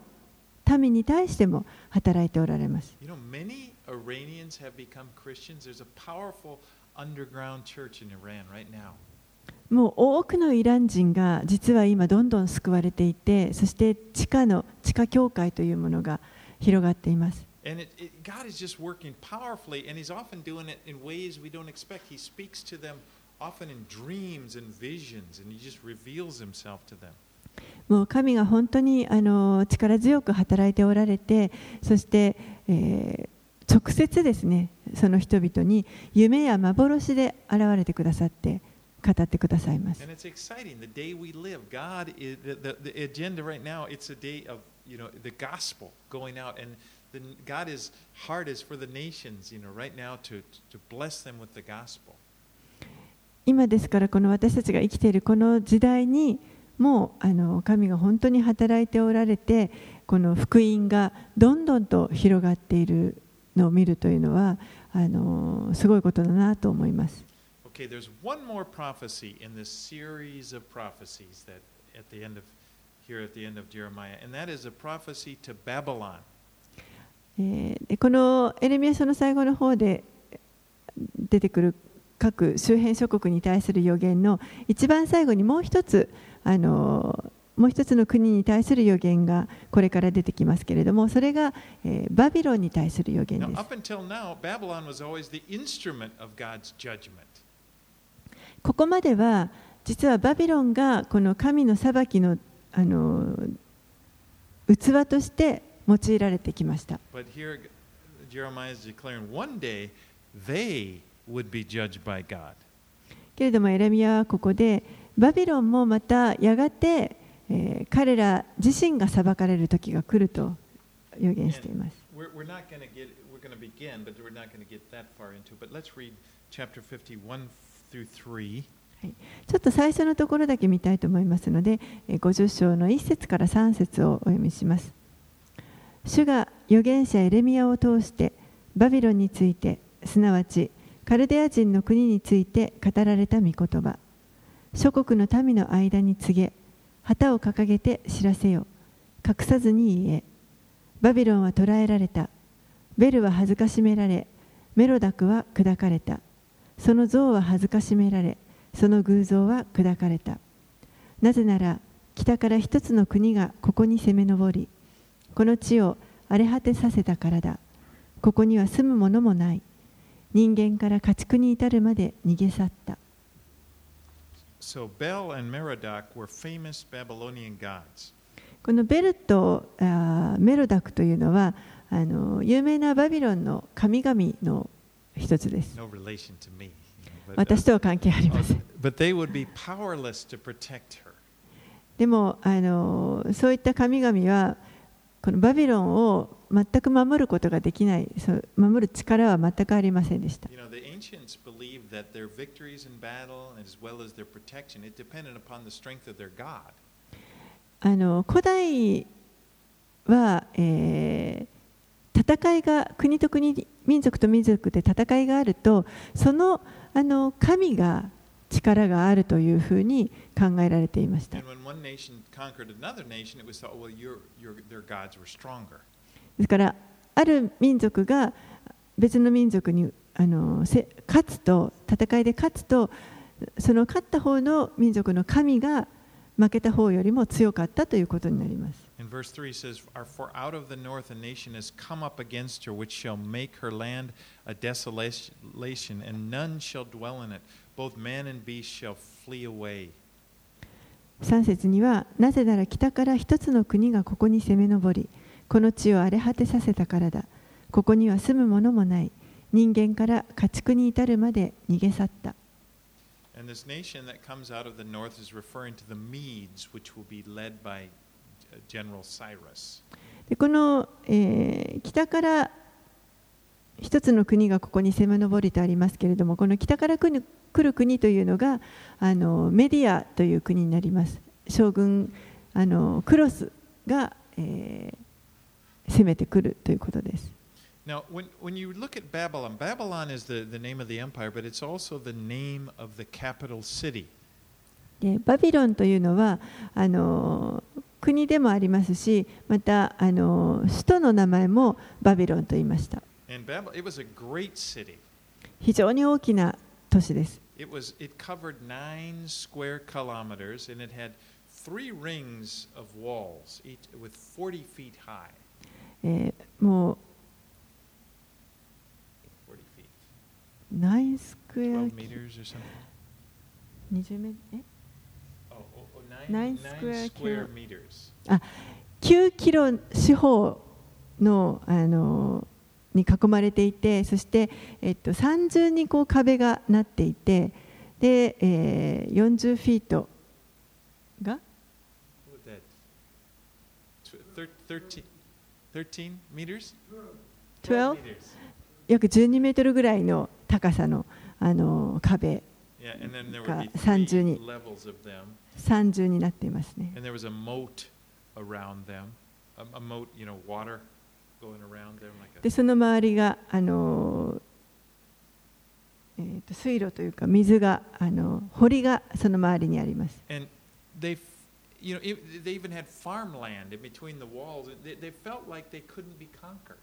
民に対しても働いておられます。もう多くのイラン人が実は今どんどん救われていて、そして地下の地下教会というものが広がっています。もう神が本当にあの力強く働いておられて、そして、え、直接ですねその人々に夢や幻で現れてくださって語ってくださいます。今ですからこの私たちが生きているこの時代にもうあの神が本当に働いておられてこの福音がどんどんと広がっているのを見るというのはあのすごいことだなと思います。このエレミア書の最後の方で出てくる各周辺諸国に対する予言の一番最後にもう一つあのもう一つの国に対する予言がこれから出てきますけれどもそれが、えー、バビロンに対する予言です。ここまでは実はバビロンがこの神の裁きの,あの器として用いられてきました。けれどもエレミアはここでバビロンもまたやがてえー彼ら自身が裁かれる時が来ると予言しています。We're, we're not going to get, we're going to begin, but we're not going to get that far into it. But let's read chapter 51 through 3. ちょっと最初のところだけ見たいと思いますので、えー50章の1節から3節をお読みします。主が預言者エレミアを通してバビロンについて、すなわちカルデア人の国について語られた御言葉。諸国の民の間に告げ、旗を掲げて知らせよ。隠さずに言え。バビロンは捕らえられた。ベルは恥ずかしめられ、メロダクは砕かれた。その像は恥ずかしめられ、その偶像は砕かれた。なぜなら、北から一つの国がここに攻め上り、この地を荒れ果てさせたからだ。ここには住むものもない。人間から家畜に至るまで逃げ去った。このベルとメロダクというのはあの有名なバビロンの神々の一つです。私とは関係ありません。でもあの、そういった神々はこのバビロンを全く守ることができない、守る力は全くありませんでした。That their victories in battle, as well as their protection, it depended upon the strength of their God. あの古代は、えー戦いが国と国民族と民族で戦いがあるとそのあの神が力があるというふうに考えられていました.ですからある民族が別の民族にあの勝つと戦いで勝つとその勝った方の民族の神が負けた方よりも強かったということになります。3節にはなぜなら北から一つの国がここに攻め上りこの地を荒れ果てさせたからだ。ここには住む者も,もない。人間から家畜に至るまで逃げ去った。And this nation that comes out of the north is referring to the Medes, which will be led by uh, General Cyrus. でこの、えー北から一つの国がここに攻め上りとありますけれどもこの北から来る来る国というのがあのメディアという国になります。将軍あのクロスが、えー攻めてくるということです Now, when, when you look at Babylon, Babylon is the, the name of the empire, but it's also the name of the capital city. でバビロンというのはあの国でもありますしまたあの首都の名前もバビロンと言いました And Babylon, it was a great city. 非常に大きな都市です It was it covered nine square kilometers and it had three rings of walls, each with 40 feet high. えーも40 feet, う9スクエア。20メートル？9スクエアキロあ9キロ四方のあのに囲まれていてそしてえっと三重にこう壁がなっていてで、えー、40フィートが？13約12メートルぐらいの高さのあの壁が would be 三重 three に levels of them, 三重になっていますね。でその周りがあの、えーと水路というか水があの堀がその周りにあります。You know, they even had farmland in between the walls. They, they felt like they couldn't be conquered.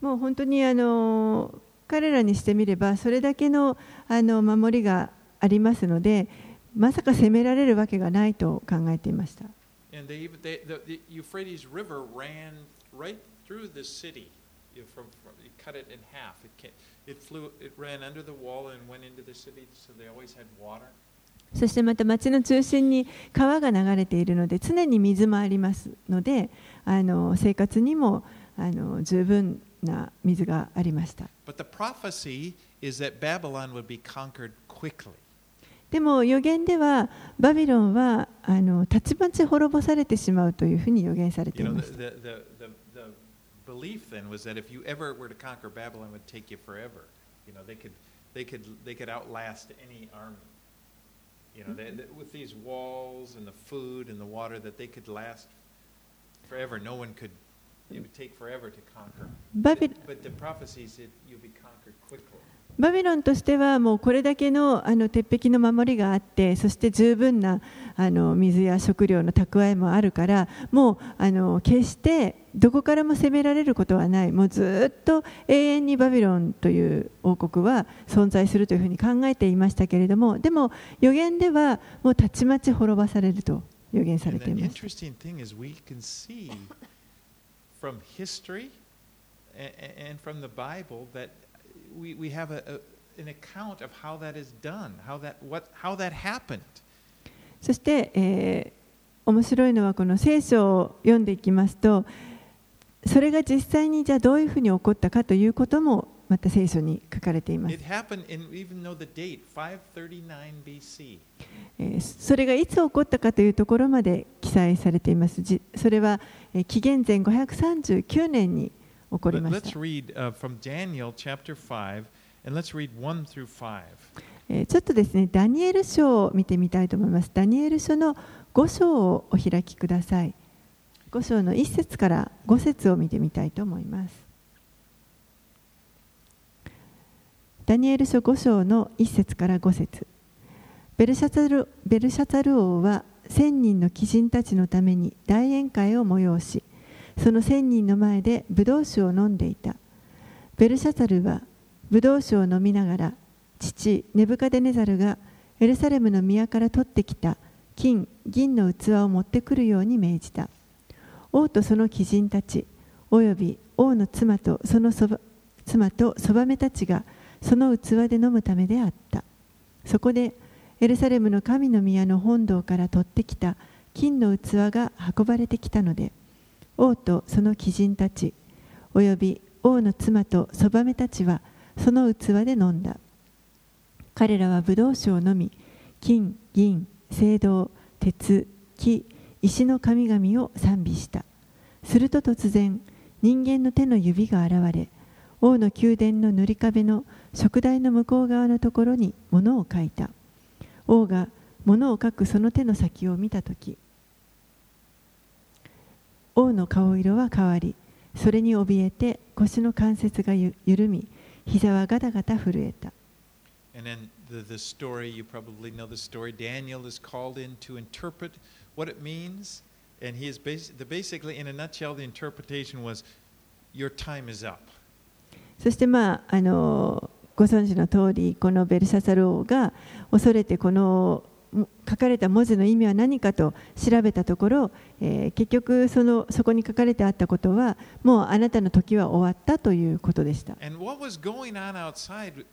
もう本当にあの彼らにしてみればそれだけの,あの守りがありますのでまさか攻められるわけがないと考えていました。そしてまた町の中心に川が流れているので常に水もありますのであの生活にもあの十分にな水がありました。でも予言ではバビロンはあのたちまち滅ぼされてしまうというふうに予言されていま the belief then was that if you ever were to conquer Babylon, it would take you forever. You know, they could, they could, they could outlast any army. You know, they, they, with these walls and the food and the water, that they could last forever. No one could. バビ.バビロンとしてはもうこれだけのあの鉄壁の守りがあってそして十分なあの水や食料の蓄えもあるからもうあの決してどこからも攻められることはないもうずっと永遠にバビロンという王国は存在するというふうに考えていましたけれどもでも予言ではもうたちまち滅ばされると予言されています。interesting thing is we can see from history and, and from the Bible that we, we have a, a, an account of how that is done, how that, what, how that happened. そして、えー面白いのはこの聖書を読んでいきますとそれが実際にじゃあどういうふうに起こったかということもまた聖書に書かれています It。happened in, even though the date, 539 BC. えーそれがいつ起こったかというところまで記載されています。じそれは、えー紀元前539年に起こりました。read uh, from Daniel chapter 5, and let's read 1 through 5. えーちょっとですね、ダニエル書を見てみたいと思います。ダニエル書の5章をお開きください。5章の1節から5節を見てみたいと思います。ダニエル書5章の1節から5節ベルシャツルベルシャツァル王は千人の貴人たちのために大宴会を催し、その千人の前でブドウ酒を飲んでいた。ベルシャツァルはブドウ酒を飲みながら、父ネブカデネザルがエルサレムの宮から取ってきた金銀の器を持ってくるように命じた王とその貴人たちおよび王の妻とそのそば妻とそばめたちがその器で飲むためであった。そこでエルサレムの神の宮の本堂から取ってきた金の器が運ばれてきたので王とその貴人たちおよび王の妻とそばめたちはその器で飲んだ。彼らはブドウ酒を飲み金銀青銅鉄木石の神々を賛美した。すると突然人間の手の指が現れ王の宮殿の塗り壁の食台の向こう側のところに物を書いた王が物を書くその手の先を見たとき王の顔色は変わりそれに怯えて腰の関節がゆ緩み膝はガタガタ震えた And then the, the story, you probably know the story. Daniel is called in to interpret what it means. And he is bas- the, basically, in a nutshell, the interpretation was, Your time is up. そしてまああのご存知の通りこのベルシャサル王が恐れてこの書かれた文字の意味は何かと調べたところ、えー結局そのそこに書かれてあったことはもうあなたの時は終わったということでした。And what was going on outside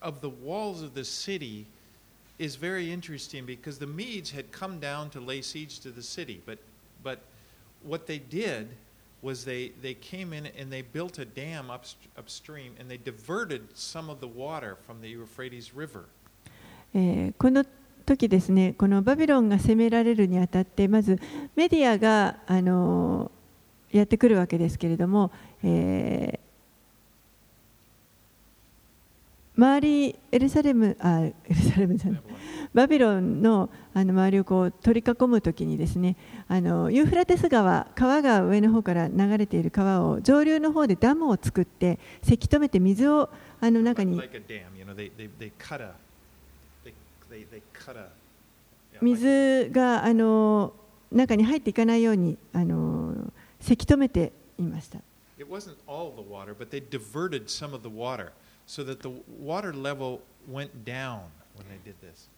of the walls of the city is very interesting because the Medes had come down to lay siege to the city. But, but what they did was they, they came in and they built a dam upst- upstream and they diverted some of the water from the Euphrates River. えーこの時ですねこのバビロンが攻められるにあたってまずメディアが、あのやってくるわけですけれども、えー周りエルサレムあエルサレムじゃない。バビロンのあの周りをこう取り囲むときにですねあのユーフラテス川川が上の方から流れている川を上流の方でダムを作ってせき止めて水をあの中に。水があの中に入っていかないようにあのせき止めていました。It wasn't all the water, but they diverted some of the water so that the water level went down when they did this.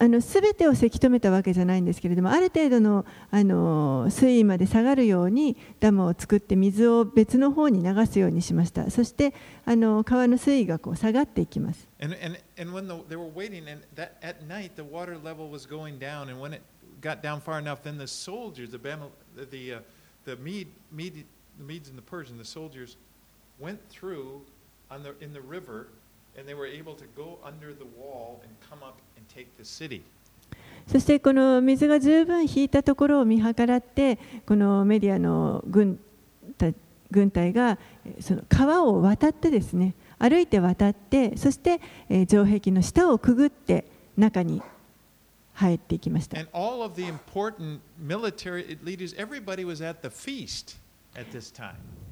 あの全てをせき止めたわけじゃないんですけれどもある程度のあの水位まで下がるようにダムを作って水を別の方に流すようにしましたそしてあの川の水位がこう下がっていきます And, and, and when the, they were waiting, and that, at night the water level was going down, and when it got down far enough, then the soldiers, the, the, the, uh, the, Mede, Mede, the Medes and the Persians, the soldiers went through そしてこの水が十分引いたところを見計らってこのメディアの軍,隊がその川を渡ってですね歩いて渡ってそして城壁の下をくぐって中に入っていきました。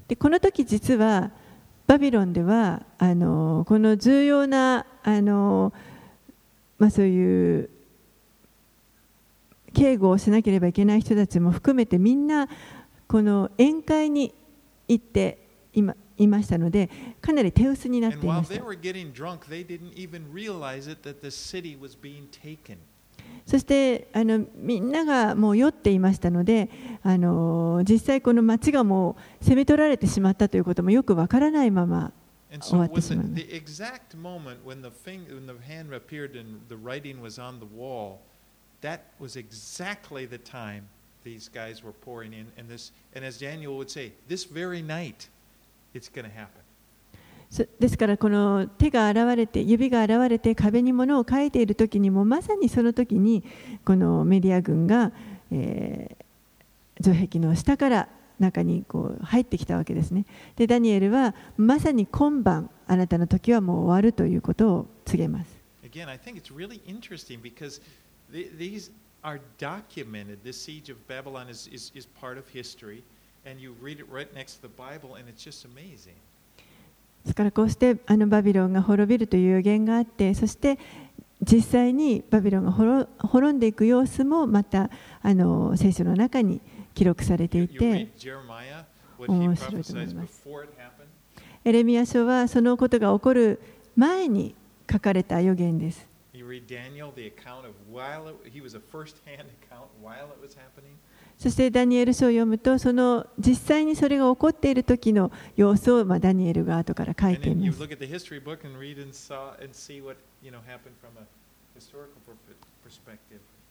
でこの時実はバビロンではあのこの重要なあの、まあ、そういう警護をしなければいけない人たちも含めてみんなこの宴会に行って今いましたのでかなり手薄になっていました。そしてあのみんながもう酔っていましたのであの実際この町がもう攻め取られてしまったということもよくわからないまま終わってしまう the, the exact moment when the, fing, when the hand appeared and the writing was on the wall, that was exactly the time these guys were pouring in. And, this, and as Daniel would say, this very night, it's going to happen. ですからこの手が現れて指が現れて壁に物を書いている時にもまさにその時にこのメディア軍が、えー城壁の下から中にこう入ってきたわけですねでダニエルはまさに今晩あなたの時はもう終わるということを告げます Again, I think it's really interesting because these are documented. This siege of Babylon is, is, is part of history, and you read it right next to the Bible, and it's just amazing. ですからこうしてあのバビロンが滅びるという予言があってそして実際にバビロンが滅滅んでいく様子もまたあの聖書の中に記録されていて面白いと思います.エレミア書はそのことが起こる前に書かれた予言です。そしてダニエル書を読むと、その実際にそれが起こっている時の様子を、まあ、ダニエルが後から書いています。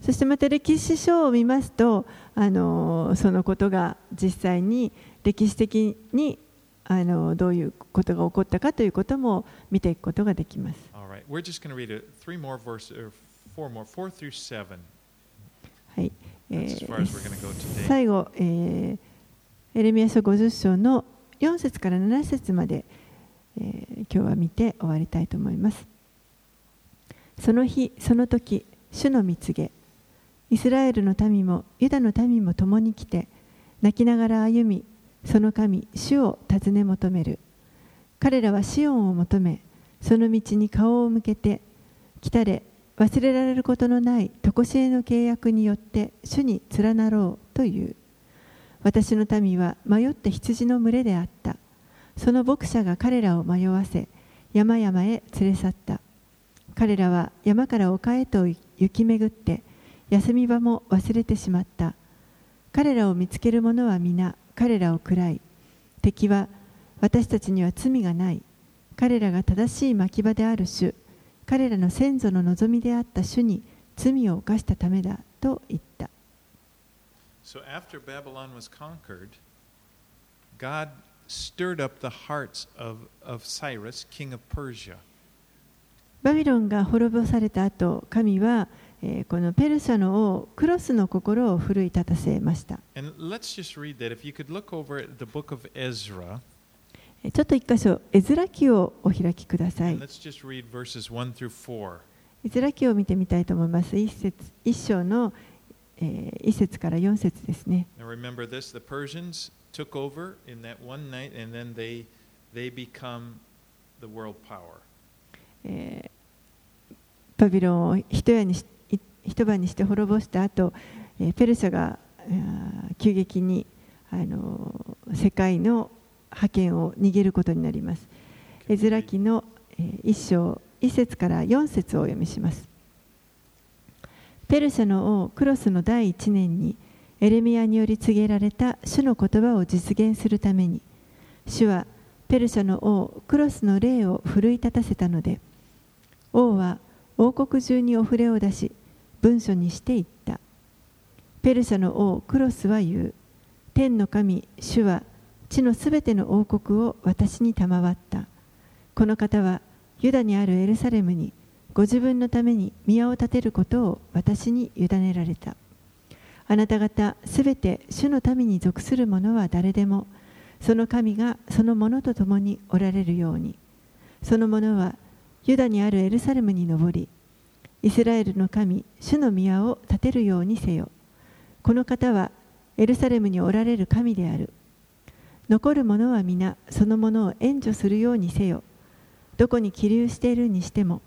そしてまた歴史書を見ますと、あの、そのことが実際に歴史的に、あの、どういうことが起こったかということも見ていくことができます。はい。最後、えーエレミア書50章の4節から7節まで、えー今日は見て終わりたいと思います。その日、その時、主の蜜げ、イスラエルの民もユダの民も共に来て、泣きながら歩み、その神、主を尋ね求める。彼らはシオンを求め、その道に顔を向けて、来たれ、忘れられることのない常しえの契約によって主に連なろうという。私の民は迷った羊の群れであった。その牧者が彼らを迷わせ、山々へ連れ去った。彼らは山から丘へと行き巡って、休み場も忘れてしまった。彼らを見つける者は皆彼らを喰らい、敵は私たちには罪がない。彼らが正しい牧場である主、彼らの先祖の望みであった主に罪を犯したためだと言った。So after Babylon was conquered, God stirred up the hearts of, of Cyrus, king of Persia. バビロンが滅ぼされた後、神は、えーこのペルシャの王クロスの心を奮い立たせました。And let's just read that. If you could look over at the book of Ezra, えちょっと一箇所、エズラ記をお開きください。エズラ記を見てみたいと思います。一節、一章の、え、一節から四節ですね。え、パビロンを一夜にし一晩にして滅ぼした後、え、ペルシャが急激にあの、世界の覇権を握ることになります。絵 Can you 面 read? 記のえー一章一節から四節をお読みします。ペルシャの王クロスの第一年にエレミアにより告げられた主の言葉を実現するために主はペルシャの王クロスの霊を奮い立たせたので王は王国中にお触れを出し文書にして言ったペルシャの王クロスは言う天の神主は地のすべての王国を私に賜った。この方はユダにあるエルサレムにご自分のために宮を建てることを私に委ねられた。あなた方すべて主の民に属する者は誰でもその神がその者と共におられるように。その者はユダにあるエルサレムに登りイスラエルの神主の宮を建てるようにせよ。この方はエルサレムにおられる神である。残る者は皆そのものを援助するようにせよどこに起立しているにしても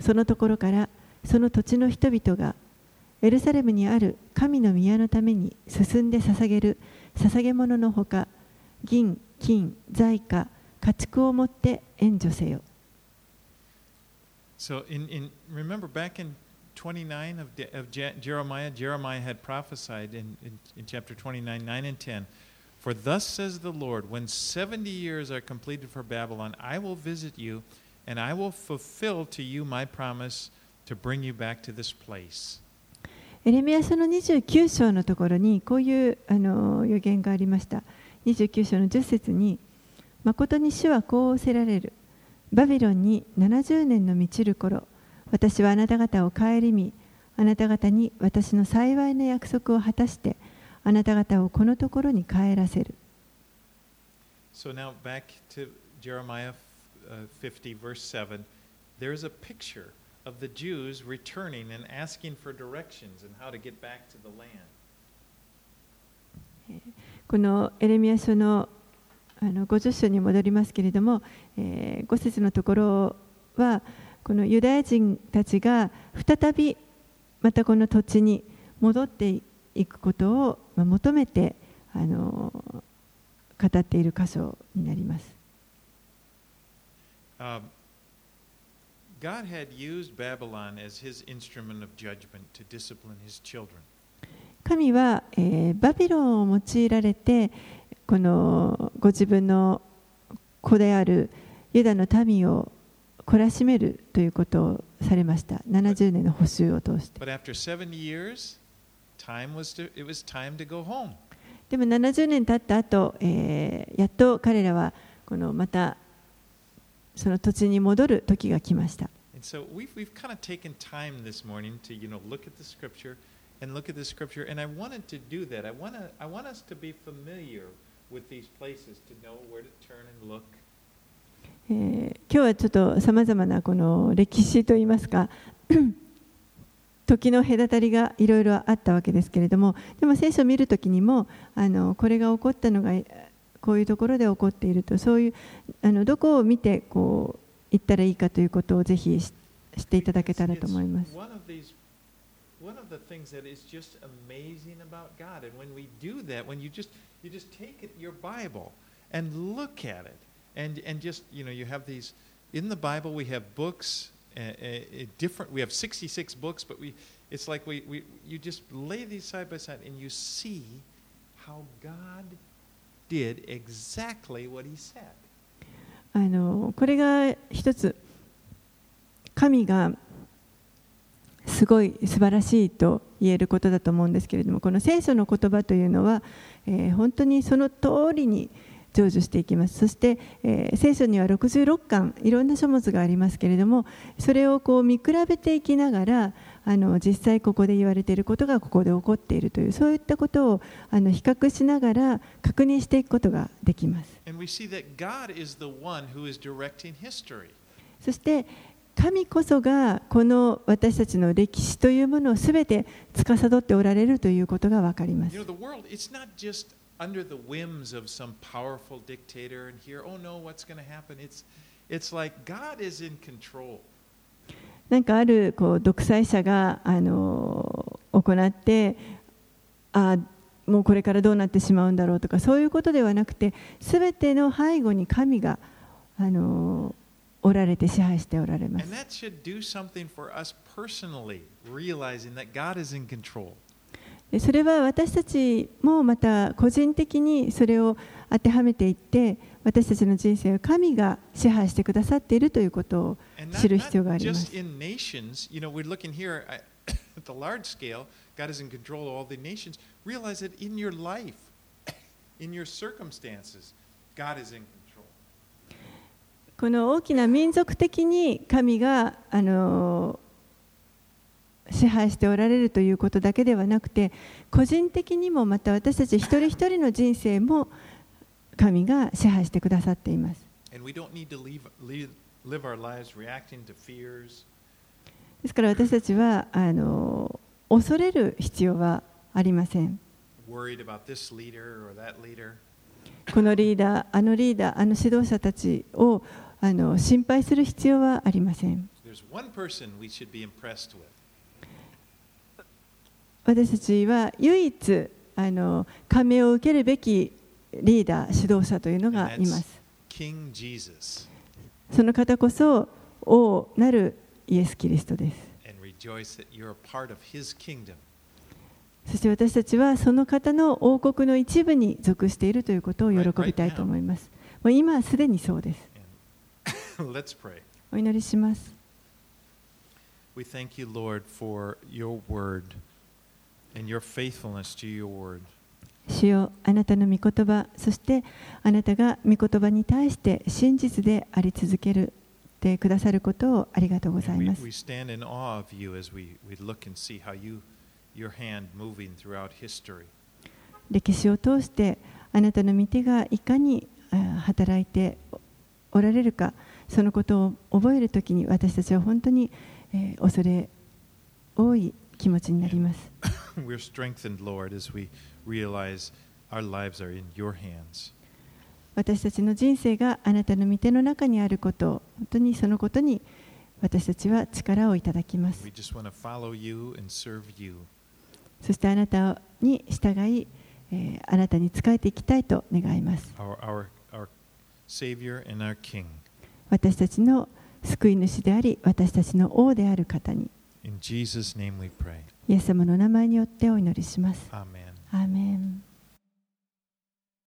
そのところからその土地の人々がエルサレムにある神の宮のために進んで捧げる捧げ物のほか銀、金、財貨、家畜をもって援助せよ。So in, in remember back in 29 of, of Je, Jeremiah, Jeremiah had prophesied in, in, in chapter 29, 9 and 10. For thus says the Lord, when 70 years are completed for Babylon, I will visit you, and I will fulfill to you my promise to bring you back to this place. エレミヤ書の29章のところにこういうあの予言がありました。29章の10節に、誠に主はこう仰せられる。バビロンに70年の満ちる頃、私はあなた方を顧み、あなた方に私の幸いな約束を果たして、あなた方をこのところに帰らせる。So now back to Jeremiah uh, 50, verse 7. There's a picture of the Jews returning and asking for directions and how to get back to the land. このエレミヤ書のあの50章に戻りますけれども、えー、5節のところはこのユダヤ人たちが再びまたこの土地に戻っててくことを求めてあの語っている箇所になります。神は、えー、バビロンを用いられてこのご自分の子であるユダの民を懲らしめるということをされました70年の補修を通して。Time was to, it was time to go home. でも70年経った後、えーやっと彼らはこのまたその土地に戻る時が来ました so we've, we've kind of taken time this morning to, you know, look at the scripture and look at the scripture. And I wanted to do that. I want to, I want us to be familiar with these places to know where to turn and look. えー今日はちょっとさまざまなこの歴史といいますか時の隔たりがいろいろあったわけですけれども、でも聖書を見るときにもあの、これが起こったのがこういうところで起こっていると、そういうあのどこを見てこう行ったらいいかということをぜひ知っていただけたらと思います。In the Bible, we have books uh, uh, different. We have 66 books, but we it's like we, we you just lay these side by side and you see how God did exactly what He said. あのこれが一つ神がすごい素晴らしいと言えることだと思うんですけれどもこの聖書の言葉というのは、えー本当にその通りに成就していきますそして、えー聖書には66巻いろんな書物がありますけれどもそれをこう見比べていきながらあの実際ここで言われていることがここで起こっているというそういったことをあの比較しながら確認していくことができます。そして神こそがこの私たちの歴史というものをすべて司っておられるということがわかります You know,。Under the whims of some powerful dictator and here, oh no, what's going to happen? It's, it's like God is in control. なんかあるこう独裁者があの行ってあもうこれからどうなってしまうんだろうとかそういうことではなくてすべての背後に神があのおられて支配しておられます。それは私たちもまた個人的にそれを当てはめていって私たちの人生を神が支配してくださっているということを知る必要があります。at the large scale, God is in control of all the nations. Realize that in your life, in your circumstances, God is in control. この大きな民族的に神があの支配しておられるということだけではなくて個人的にもまた私たち一人一人の人生も神が支配してくださっています。ですから私たちはあの恐れる必要はありません。このリーダー、あのリーダー、あの指導者たちをあの心配する必要はありません。There's one person we should be impressed with. 私たちは唯一あの感銘を受けるべきリーダー、指導者というのがいます。King Jesus. その方こそ王なるイエス・キリストです。そして私たちはその方の王国の一部に属しているということを喜びたいと思います。もう今すでにそうです。お祈りします。We thank you, Lord, for your word 主よあなたの御言葉そしてあなたが御言葉に対して真実であり続けるてくださることをありがとうございます。歴史を通してあなたの御てがいかに働いておられるかそのことを覚えるときに私たちは本当に恐れ多い気持ちになります。私たちの人生があなたの御手の中にあることを、本当にそのことに私たちは力をいただきます。そしてあなたに従い、え、あなたに仕えていきたいと願います。私たちの救い主であり、私たちの王である方に。In Jesus' name we pray. イエス様のお名前によってお祈りします Amen. アーメン